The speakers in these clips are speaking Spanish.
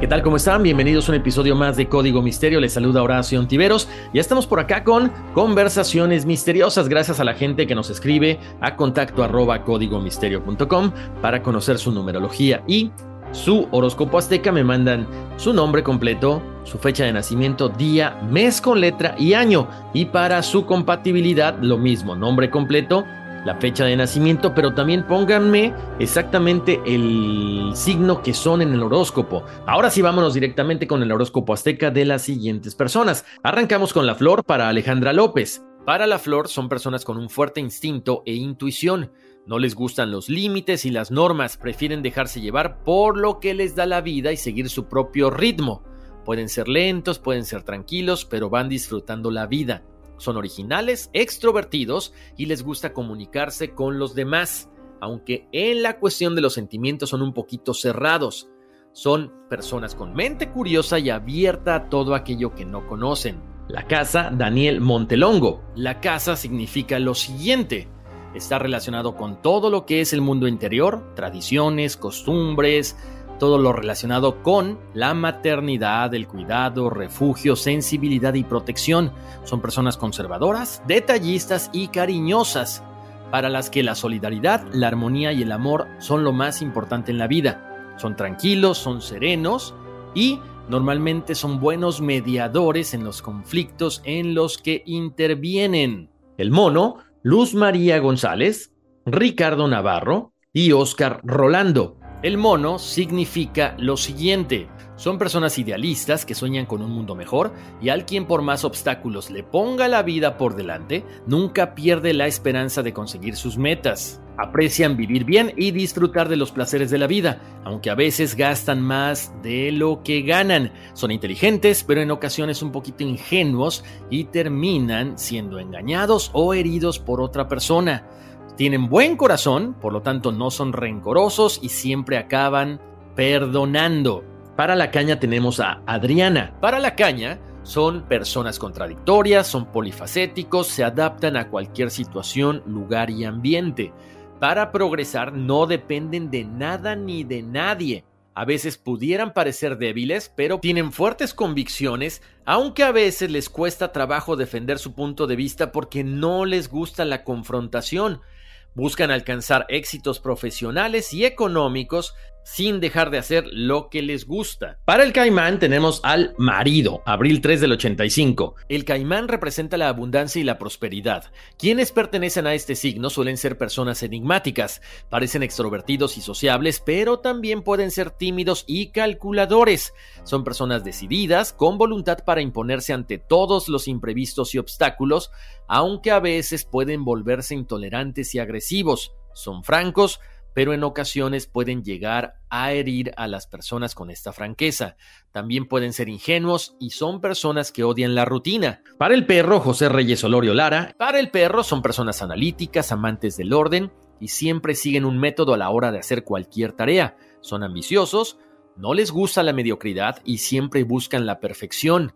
¿Qué tal? ¿Cómo están? Bienvenidos a un episodio más de Código Misterio. Les saluda Horacio Ontiveros. Ya estamos por acá con conversaciones misteriosas. Gracias a la gente que nos escribe a contacto arroba códigomisterio.com para conocer su numerología y su horóscopo azteca. Me mandan su nombre completo, su fecha de nacimiento, día, mes con letra y año. Y para su compatibilidad, lo mismo, nombre completo la fecha de nacimiento, pero también pónganme exactamente el signo que son en el horóscopo. Ahora sí, vámonos directamente con el horóscopo azteca de las siguientes personas. Arrancamos con la flor para Alejandra López. Para la flor son personas con un fuerte instinto e intuición. No les gustan los límites y las normas, prefieren dejarse llevar por lo que les da la vida y seguir su propio ritmo. Pueden ser lentos, pueden ser tranquilos, pero van disfrutando la vida. Son originales, extrovertidos y les gusta comunicarse con los demás, aunque en la cuestión de los sentimientos son un poquito cerrados. Son personas con mente curiosa y abierta a todo aquello que no conocen. La casa Daniel Montelongo. La casa significa lo siguiente. Está relacionado con todo lo que es el mundo interior, tradiciones, costumbres, todo lo relacionado con la maternidad, el cuidado, refugio, sensibilidad y protección. Son personas conservadoras, detallistas y cariñosas, para las que la solidaridad, la armonía y el amor son lo más importante en la vida. Son tranquilos, son serenos y normalmente son buenos mediadores en los conflictos en los que intervienen. El mono, Luz María González, Ricardo Navarro y Oscar Rolando. El mono significa lo siguiente. Son personas idealistas que sueñan con un mundo mejor y al quien por más obstáculos le ponga la vida por delante, nunca pierde la esperanza de conseguir sus metas. Aprecian vivir bien y disfrutar de los placeres de la vida, aunque a veces gastan más de lo que ganan. Son inteligentes, pero en ocasiones un poquito ingenuos y terminan siendo engañados o heridos por otra persona. Tienen buen corazón, por lo tanto no son rencorosos y siempre acaban perdonando. Para la caña tenemos a Adriana. Para la caña son personas contradictorias, son polifacéticos, se adaptan a cualquier situación, lugar y ambiente. Para progresar no dependen de nada ni de nadie. A veces pudieran parecer débiles, pero tienen fuertes convicciones, aunque a veces les cuesta trabajo defender su punto de vista porque no les gusta la confrontación. Buscan alcanzar éxitos profesionales y económicos sin dejar de hacer lo que les gusta. Para el caimán tenemos al marido, abril 3 del 85. El caimán representa la abundancia y la prosperidad. Quienes pertenecen a este signo suelen ser personas enigmáticas, parecen extrovertidos y sociables, pero también pueden ser tímidos y calculadores. Son personas decididas, con voluntad para imponerse ante todos los imprevistos y obstáculos, aunque a veces pueden volverse intolerantes y agresivos. Son francos, pero en ocasiones pueden llegar a herir a las personas con esta franqueza. También pueden ser ingenuos y son personas que odian la rutina. Para el perro, José Reyes Olorio Lara, para el perro son personas analíticas, amantes del orden y siempre siguen un método a la hora de hacer cualquier tarea. Son ambiciosos, no les gusta la mediocridad y siempre buscan la perfección.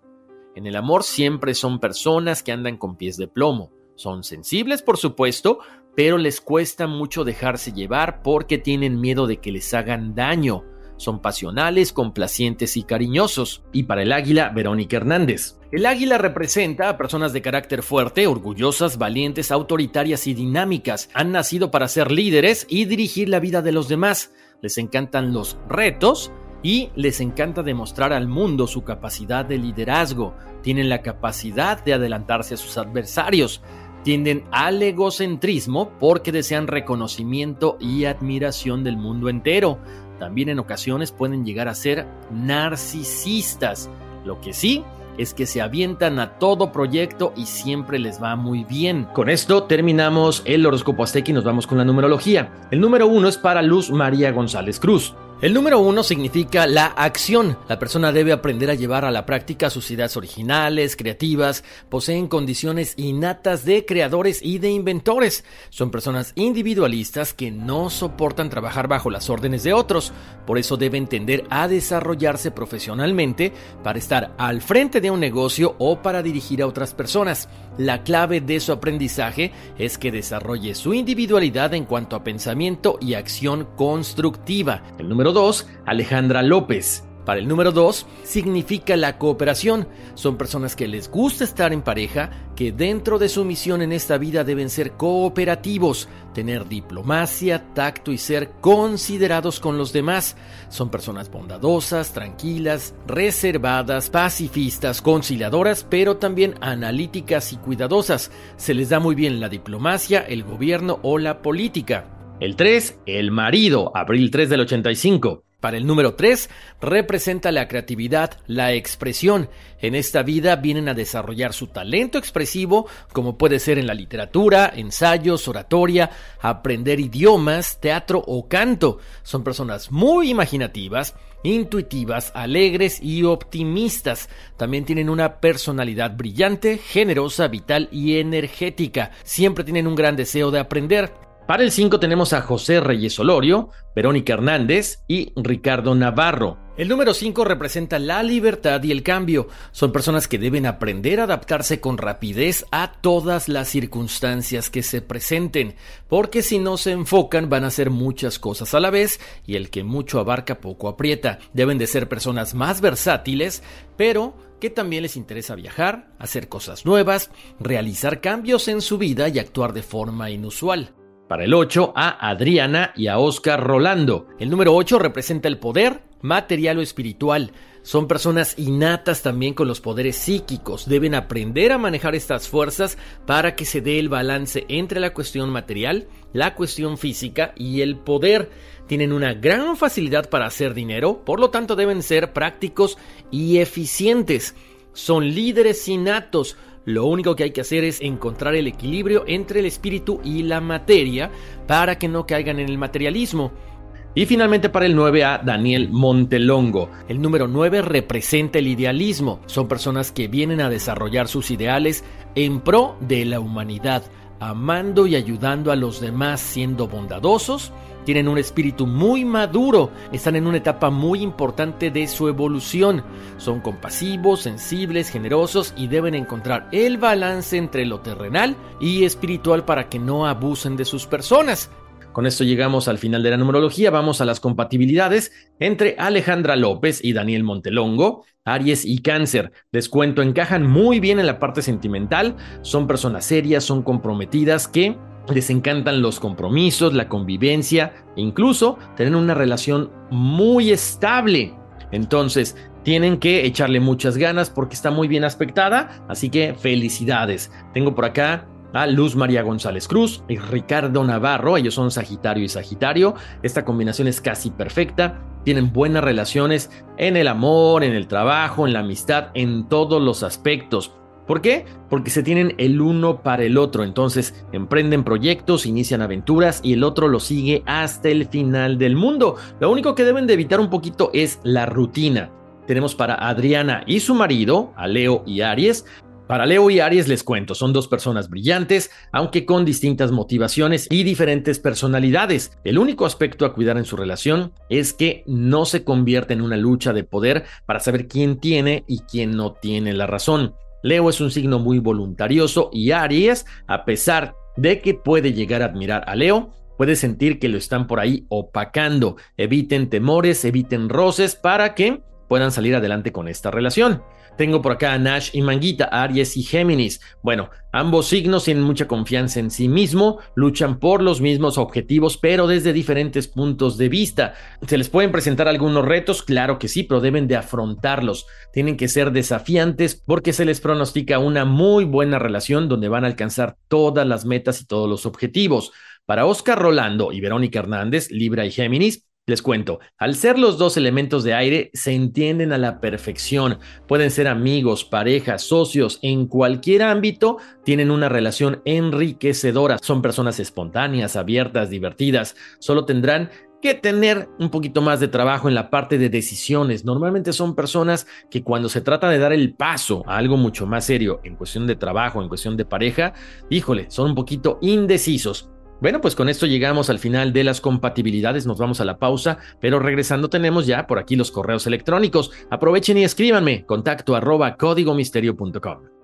En el amor siempre son personas que andan con pies de plomo. Son sensibles, por supuesto, pero les cuesta mucho dejarse llevar porque tienen miedo de que les hagan daño. Son pasionales, complacientes y cariñosos. Y para el águila, Verónica Hernández. El águila representa a personas de carácter fuerte, orgullosas, valientes, autoritarias y dinámicas. Han nacido para ser líderes y dirigir la vida de los demás. Les encantan los retos y les encanta demostrar al mundo su capacidad de liderazgo, tienen la capacidad de adelantarse a sus adversarios, tienden al egocentrismo porque desean reconocimiento y admiración del mundo entero. También en ocasiones pueden llegar a ser narcisistas. Lo que sí es que se avientan a todo proyecto y siempre les va muy bien. Con esto terminamos el horóscopo azteca y nos vamos con la numerología. El número uno es para Luz María González Cruz. El número uno significa la acción. La persona debe aprender a llevar a la práctica sus ideas originales, creativas, poseen condiciones innatas de creadores y de inventores. Son personas individualistas que no soportan trabajar bajo las órdenes de otros. Por eso deben tender a desarrollarse profesionalmente para estar al frente de un negocio o para dirigir a otras personas. La clave de su aprendizaje es que desarrolle su individualidad en cuanto a pensamiento y acción constructiva. El número 2, Alejandra López. Para el número 2, significa la cooperación. Son personas que les gusta estar en pareja, que dentro de su misión en esta vida deben ser cooperativos, tener diplomacia, tacto y ser considerados con los demás. Son personas bondadosas, tranquilas, reservadas, pacifistas, conciliadoras, pero también analíticas y cuidadosas. Se les da muy bien la diplomacia, el gobierno o la política. El 3, el marido, abril 3 del 85. Para el número 3, representa la creatividad, la expresión. En esta vida vienen a desarrollar su talento expresivo, como puede ser en la literatura, ensayos, oratoria, aprender idiomas, teatro o canto. Son personas muy imaginativas, intuitivas, alegres y optimistas. También tienen una personalidad brillante, generosa, vital y energética. Siempre tienen un gran deseo de aprender. Para el 5 tenemos a José Reyes Olorio, Verónica Hernández y Ricardo Navarro. El número 5 representa la libertad y el cambio. Son personas que deben aprender a adaptarse con rapidez a todas las circunstancias que se presenten, porque si no se enfocan van a hacer muchas cosas a la vez y el que mucho abarca poco aprieta. Deben de ser personas más versátiles, pero que también les interesa viajar, hacer cosas nuevas, realizar cambios en su vida y actuar de forma inusual. Para el 8, a Adriana y a Oscar Rolando. El número 8 representa el poder material o espiritual. Son personas innatas también con los poderes psíquicos. Deben aprender a manejar estas fuerzas para que se dé el balance entre la cuestión material, la cuestión física y el poder. Tienen una gran facilidad para hacer dinero, por lo tanto deben ser prácticos y eficientes. Son líderes innatos lo único que hay que hacer es encontrar el equilibrio entre el espíritu y la materia para que no caigan en el materialismo. Y finalmente para el 9A, Daniel Montelongo. El número 9 representa el idealismo. Son personas que vienen a desarrollar sus ideales en pro de la humanidad, amando y ayudando a los demás, siendo bondadosos, tienen un espíritu muy maduro, están en una etapa muy importante de su evolución. Son compasivos, sensibles, generosos y deben encontrar el balance entre lo terrenal y espiritual para que no abusen de sus personas. Con esto llegamos al final de la numerología, vamos a las compatibilidades entre Alejandra López y Daniel Montelongo. Aries y Cáncer, les cuento, encajan muy bien en la parte sentimental, son personas serias, son comprometidas que les encantan los compromisos, la convivencia, incluso tener una relación muy estable. Entonces, tienen que echarle muchas ganas porque está muy bien aspectada, así que felicidades. Tengo por acá a Luz María González Cruz y Ricardo Navarro, ellos son Sagitario y Sagitario. Esta combinación es casi perfecta. Tienen buenas relaciones en el amor, en el trabajo, en la amistad, en todos los aspectos. ¿Por qué? Porque se tienen el uno para el otro, entonces emprenden proyectos, inician aventuras y el otro lo sigue hasta el final del mundo. Lo único que deben de evitar un poquito es la rutina. Tenemos para Adriana y su marido, a Leo y Aries. Para Leo y Aries les cuento, son dos personas brillantes, aunque con distintas motivaciones y diferentes personalidades. El único aspecto a cuidar en su relación es que no se convierta en una lucha de poder para saber quién tiene y quién no tiene la razón. Leo es un signo muy voluntarioso y Aries, a pesar de que puede llegar a admirar a Leo, puede sentir que lo están por ahí opacando. Eviten temores, eviten roces para que puedan salir adelante con esta relación. Tengo por acá a Nash y Manguita, Aries y Géminis. Bueno, ambos signos tienen mucha confianza en sí mismo, luchan por los mismos objetivos, pero desde diferentes puntos de vista. ¿Se les pueden presentar algunos retos? Claro que sí, pero deben de afrontarlos. Tienen que ser desafiantes porque se les pronostica una muy buena relación donde van a alcanzar todas las metas y todos los objetivos. Para Oscar Rolando y Verónica Hernández, Libra y Géminis, les cuento, al ser los dos elementos de aire, se entienden a la perfección. Pueden ser amigos, parejas, socios, en cualquier ámbito, tienen una relación enriquecedora. Son personas espontáneas, abiertas, divertidas. Solo tendrán que tener un poquito más de trabajo en la parte de decisiones. Normalmente son personas que cuando se trata de dar el paso a algo mucho más serio en cuestión de trabajo, en cuestión de pareja, híjole, son un poquito indecisos. Bueno, pues con esto llegamos al final de las compatibilidades, nos vamos a la pausa, pero regresando tenemos ya por aquí los correos electrónicos. Aprovechen y escríbanme, contacto arroba códigomisterio.com.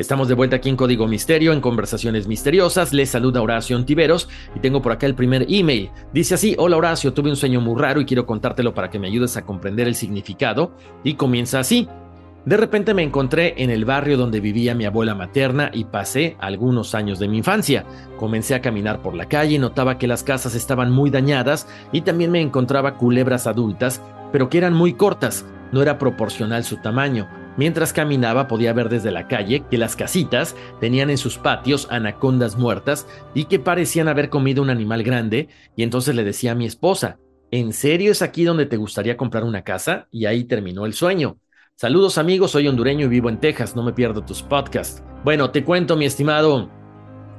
Estamos de vuelta aquí en Código Misterio, en Conversaciones Misteriosas. Les saluda Horacio Antiveros y tengo por acá el primer email. Dice así: Hola Horacio, tuve un sueño muy raro y quiero contártelo para que me ayudes a comprender el significado. Y comienza así. De repente me encontré en el barrio donde vivía mi abuela materna y pasé algunos años de mi infancia. Comencé a caminar por la calle y notaba que las casas estaban muy dañadas y también me encontraba culebras adultas, pero que eran muy cortas. No era proporcional su tamaño. Mientras caminaba podía ver desde la calle que las casitas tenían en sus patios anacondas muertas y que parecían haber comido un animal grande, y entonces le decía a mi esposa, ¿en serio es aquí donde te gustaría comprar una casa? Y ahí terminó el sueño. Saludos amigos, soy hondureño y vivo en Texas, no me pierdo tus podcasts. Bueno, te cuento mi estimado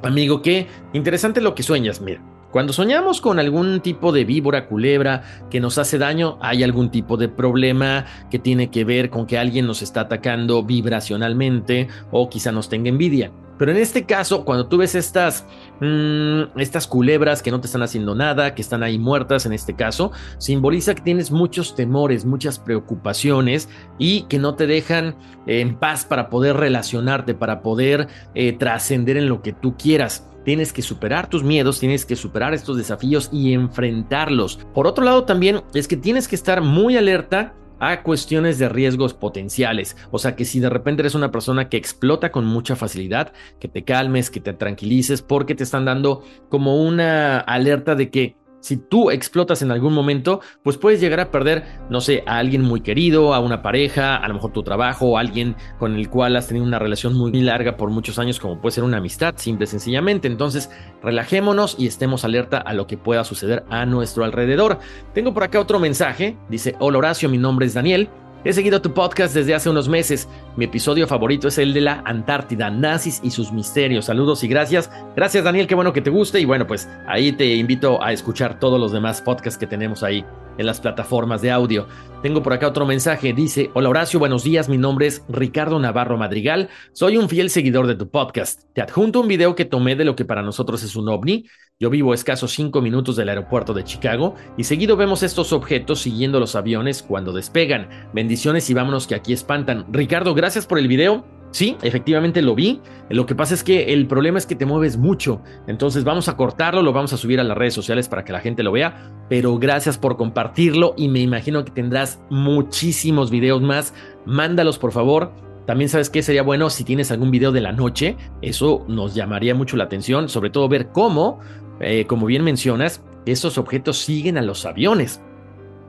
amigo que interesante lo que sueñas, mira. Cuando soñamos con algún tipo de víbora, culebra que nos hace daño, hay algún tipo de problema que tiene que ver con que alguien nos está atacando vibracionalmente o quizá nos tenga envidia. Pero en este caso, cuando tú ves estas, mm, estas culebras que no te están haciendo nada, que están ahí muertas en este caso, simboliza que tienes muchos temores, muchas preocupaciones y que no te dejan en paz para poder relacionarte, para poder eh, trascender en lo que tú quieras. Tienes que superar tus miedos, tienes que superar estos desafíos y enfrentarlos. Por otro lado, también es que tienes que estar muy alerta a cuestiones de riesgos potenciales. O sea que si de repente eres una persona que explota con mucha facilidad, que te calmes, que te tranquilices, porque te están dando como una alerta de que si tú explotas en algún momento, pues puedes llegar a perder, no sé, a alguien muy querido, a una pareja, a lo mejor tu trabajo, o alguien con el cual has tenido una relación muy larga por muchos años, como puede ser una amistad, simple y sencillamente. Entonces, relajémonos y estemos alerta a lo que pueda suceder a nuestro alrededor. Tengo por acá otro mensaje, dice, hola Horacio, mi nombre es Daniel. He seguido tu podcast desde hace unos meses. Mi episodio favorito es el de la Antártida, nazis y sus misterios. Saludos y gracias. Gracias Daniel, qué bueno que te guste. Y bueno, pues ahí te invito a escuchar todos los demás podcasts que tenemos ahí en las plataformas de audio. Tengo por acá otro mensaje. Dice, hola Horacio, buenos días. Mi nombre es Ricardo Navarro Madrigal. Soy un fiel seguidor de tu podcast. Te adjunto un video que tomé de lo que para nosotros es un ovni. Yo vivo a escasos 5 minutos del aeropuerto de Chicago y seguido vemos estos objetos siguiendo los aviones cuando despegan. Bendiciones y vámonos que aquí espantan. Ricardo, gracias por el video. Sí, efectivamente lo vi. Lo que pasa es que el problema es que te mueves mucho. Entonces vamos a cortarlo, lo vamos a subir a las redes sociales para que la gente lo vea. Pero gracias por compartirlo y me imagino que tendrás muchísimos videos más. Mándalos por favor. También sabes que sería bueno si tienes algún video de la noche. Eso nos llamaría mucho la atención, sobre todo ver cómo eh, como bien mencionas, esos objetos siguen a los aviones.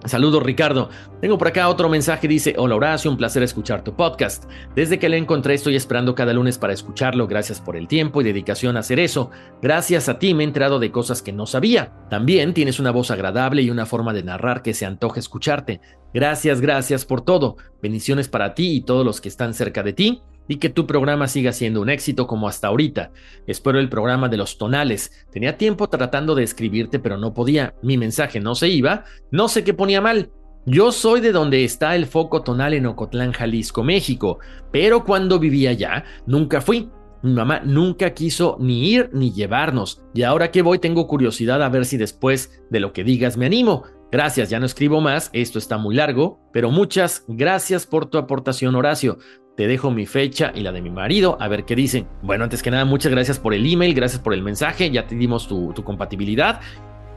Saludos Ricardo. Tengo por acá otro mensaje, dice, hola Horacio, un placer escuchar tu podcast. Desde que lo encontré estoy esperando cada lunes para escucharlo, gracias por el tiempo y dedicación a hacer eso. Gracias a ti me he enterado de cosas que no sabía. También tienes una voz agradable y una forma de narrar que se antoja escucharte. Gracias, gracias por todo. Bendiciones para ti y todos los que están cerca de ti y que tu programa siga siendo un éxito como hasta ahorita. Espero el programa de los tonales. Tenía tiempo tratando de escribirte, pero no podía. Mi mensaje no se iba. No sé qué ponía mal. Yo soy de donde está el foco tonal en Ocotlán, Jalisco, México, pero cuando vivía allá nunca fui. Mi mamá nunca quiso ni ir ni llevarnos, y ahora que voy tengo curiosidad a ver si después de lo que digas me animo. Gracias, ya no escribo más, esto está muy largo, pero muchas gracias por tu aportación, Horacio. Te dejo mi fecha y la de mi marido, a ver qué dicen. Bueno, antes que nada, muchas gracias por el email, gracias por el mensaje, ya te dimos tu, tu compatibilidad.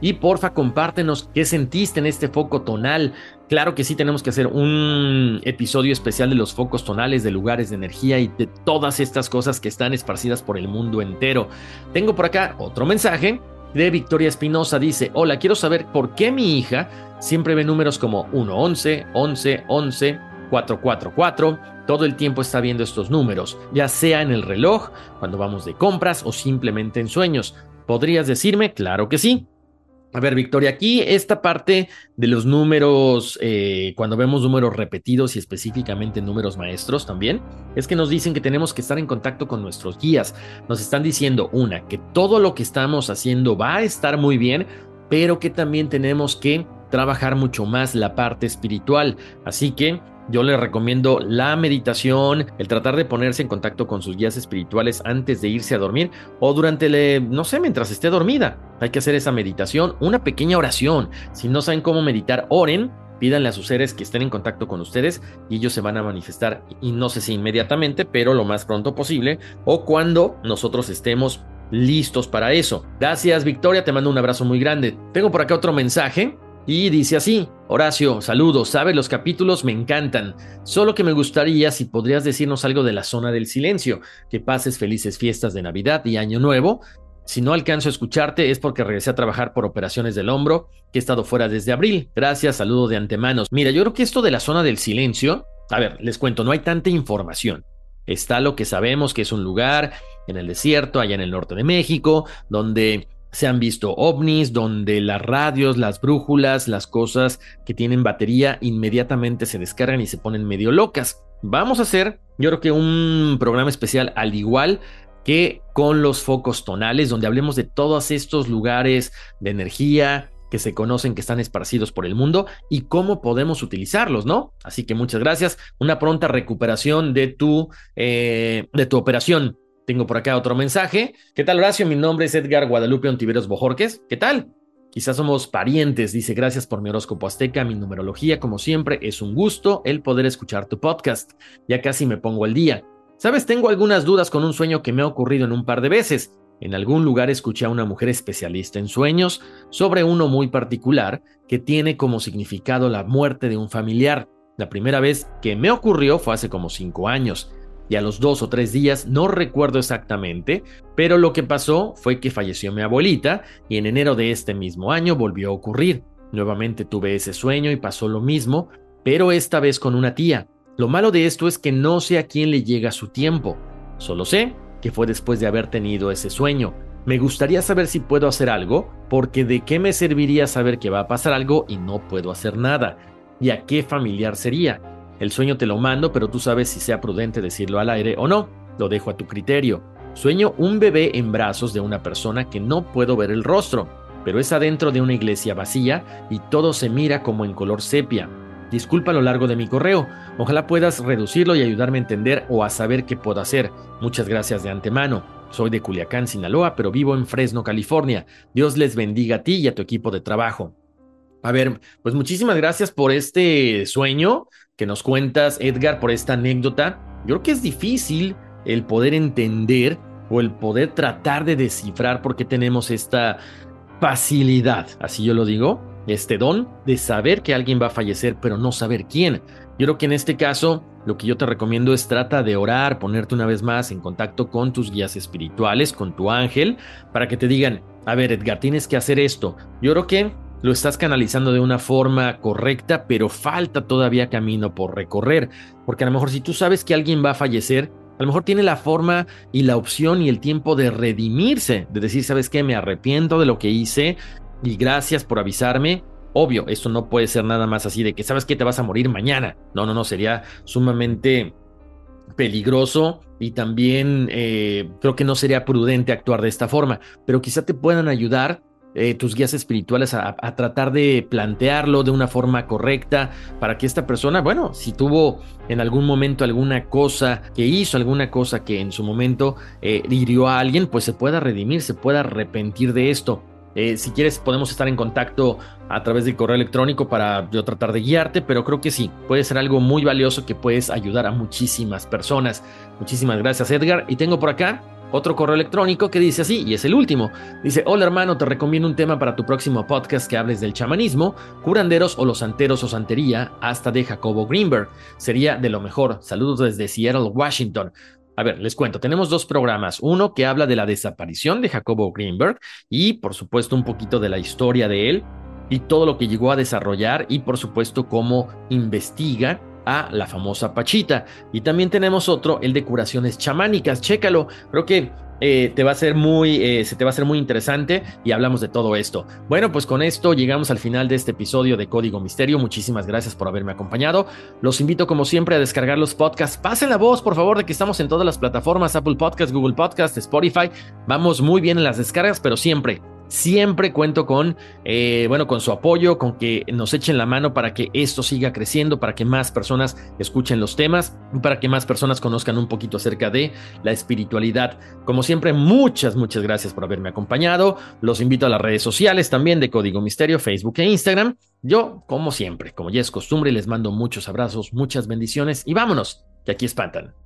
Y porfa, compártenos qué sentiste en este foco tonal. Claro que sí tenemos que hacer un episodio especial de los focos tonales, de lugares de energía y de todas estas cosas que están esparcidas por el mundo entero. Tengo por acá otro mensaje de Victoria Espinosa. Dice, hola, quiero saber por qué mi hija siempre ve números como 111, 11, 11, 444. Todo el tiempo está viendo estos números, ya sea en el reloj, cuando vamos de compras o simplemente en sueños. ¿Podrías decirme? Claro que sí. A ver, Victoria, aquí esta parte de los números, eh, cuando vemos números repetidos y específicamente números maestros también, es que nos dicen que tenemos que estar en contacto con nuestros guías. Nos están diciendo, una, que todo lo que estamos haciendo va a estar muy bien, pero que también tenemos que trabajar mucho más la parte espiritual. Así que yo les recomiendo la meditación, el tratar de ponerse en contacto con sus guías espirituales antes de irse a dormir o durante, no sé, mientras esté dormida. Hay que hacer esa meditación, una pequeña oración. Si no saben cómo meditar, oren, pídanle a sus seres que estén en contacto con ustedes y ellos se van a manifestar, y no sé si inmediatamente, pero lo más pronto posible o cuando nosotros estemos listos para eso. Gracias Victoria, te mando un abrazo muy grande. Tengo por acá otro mensaje y dice así, Horacio, saludos, sabes, los capítulos me encantan, solo que me gustaría si podrías decirnos algo de la zona del silencio, que pases felices fiestas de Navidad y Año Nuevo. Si no alcanzo a escucharte es porque regresé a trabajar por operaciones del hombro, que he estado fuera desde abril. Gracias, saludo de antemano. Mira, yo creo que esto de la zona del silencio, a ver, les cuento, no hay tanta información. Está lo que sabemos que es un lugar en el desierto, allá en el norte de México, donde se han visto ovnis donde las radios, las brújulas, las cosas que tienen batería inmediatamente se descargan y se ponen medio locas. Vamos a hacer, yo creo que un programa especial al igual que con los focos tonales, donde hablemos de todos estos lugares de energía que se conocen, que están esparcidos por el mundo y cómo podemos utilizarlos, ¿no? Así que muchas gracias. Una pronta recuperación de tu, eh, de tu operación. Tengo por acá otro mensaje. ¿Qué tal, Horacio? Mi nombre es Edgar Guadalupe Ontiveros Bojorques. ¿Qué tal? Quizás somos parientes. Dice, gracias por mi horóscopo azteca, mi numerología. Como siempre, es un gusto el poder escuchar tu podcast. Ya casi me pongo al día. Sabes, tengo algunas dudas con un sueño que me ha ocurrido en un par de veces. En algún lugar escuché a una mujer especialista en sueños sobre uno muy particular que tiene como significado la muerte de un familiar. La primera vez que me ocurrió fue hace como cinco años y a los dos o tres días, no recuerdo exactamente, pero lo que pasó fue que falleció mi abuelita y en enero de este mismo año volvió a ocurrir. Nuevamente tuve ese sueño y pasó lo mismo, pero esta vez con una tía. Lo malo de esto es que no sé a quién le llega su tiempo, solo sé que fue después de haber tenido ese sueño. Me gustaría saber si puedo hacer algo, porque de qué me serviría saber que va a pasar algo y no puedo hacer nada. ¿Y a qué familiar sería? El sueño te lo mando, pero tú sabes si sea prudente decirlo al aire o no. Lo dejo a tu criterio. Sueño un bebé en brazos de una persona que no puedo ver el rostro, pero es adentro de una iglesia vacía y todo se mira como en color sepia. Disculpa lo largo de mi correo. Ojalá puedas reducirlo y ayudarme a entender o a saber qué puedo hacer. Muchas gracias de antemano. Soy de Culiacán, Sinaloa, pero vivo en Fresno, California. Dios les bendiga a ti y a tu equipo de trabajo. A ver, pues muchísimas gracias por este sueño que nos cuentas, Edgar, por esta anécdota. Yo creo que es difícil el poder entender o el poder tratar de descifrar por qué tenemos esta facilidad, así yo lo digo, este don de saber que alguien va a fallecer, pero no saber quién. Yo creo que en este caso, lo que yo te recomiendo es trata de orar, ponerte una vez más en contacto con tus guías espirituales, con tu ángel, para que te digan, a ver, Edgar, tienes que hacer esto. Yo creo que lo estás canalizando de una forma correcta, pero falta todavía camino por recorrer, porque a lo mejor si tú sabes que alguien va a fallecer, a lo mejor tiene la forma y la opción y el tiempo de redimirse, de decir, ¿sabes qué? Me arrepiento de lo que hice y gracias por avisarme. Obvio, esto no puede ser nada más así de que, ¿sabes qué? Te vas a morir mañana. No, no, no, sería sumamente peligroso y también eh, creo que no sería prudente actuar de esta forma, pero quizá te puedan ayudar eh, tus guías espirituales a, tratar de plantearlo de una forma correcta para que esta persona, bueno, si tuvo en algún momento alguna cosa que hizo, alguna cosa que en su momento eh, hirió a alguien, pues se pueda redimir, se pueda arrepentir de esto. Eh, si quieres, podemos estar en contacto a través del correo electrónico para yo tratar de guiarte, pero creo que sí, puede ser algo muy valioso que puedes ayudar a muchísimas personas. Muchísimas gracias, Edgar. Y tengo por acá otro correo electrónico que dice así, y es el último. Dice, hola hermano, te recomiendo un tema para tu próximo podcast que hables del chamanismo, curanderos o los santeros o santería, hasta de Jacobo Greenberg. Sería de lo mejor. Saludos desde Seattle, Washington. A ver, les cuento, tenemos dos programas. Uno que habla de la desaparición de Jacobo Greenberg y, por supuesto, un poquito de la historia de él y todo lo que llegó a desarrollar y, por supuesto, cómo investiga a la famosa Pachita. Y también tenemos otro, el de curaciones chamánicas. Chécalo, creo que eh, te va a ser muy, eh, se te va a ser muy interesante y hablamos de todo esto. Bueno, pues con esto llegamos al final de este episodio de Código Misterio. Muchísimas gracias por haberme acompañado. Los invito como siempre a descargar los podcasts. Pasen la voz, por favor, de que estamos en todas las plataformas, Apple Podcasts, Google Podcasts, Spotify. Vamos muy bien en las descargas, pero siempre Siempre cuento con, eh, bueno, con su apoyo, con que nos echen la mano para que esto siga creciendo, para que más personas escuchen los temas, para que más personas conozcan un poquito acerca de la espiritualidad. Como siempre, muchas, muchas gracias por haberme acompañado. Los invito a las redes sociales también de Código Misterio, Facebook e Instagram. Yo, como siempre, como ya es costumbre, les mando muchos abrazos, muchas bendiciones y vámonos, que aquí espantan.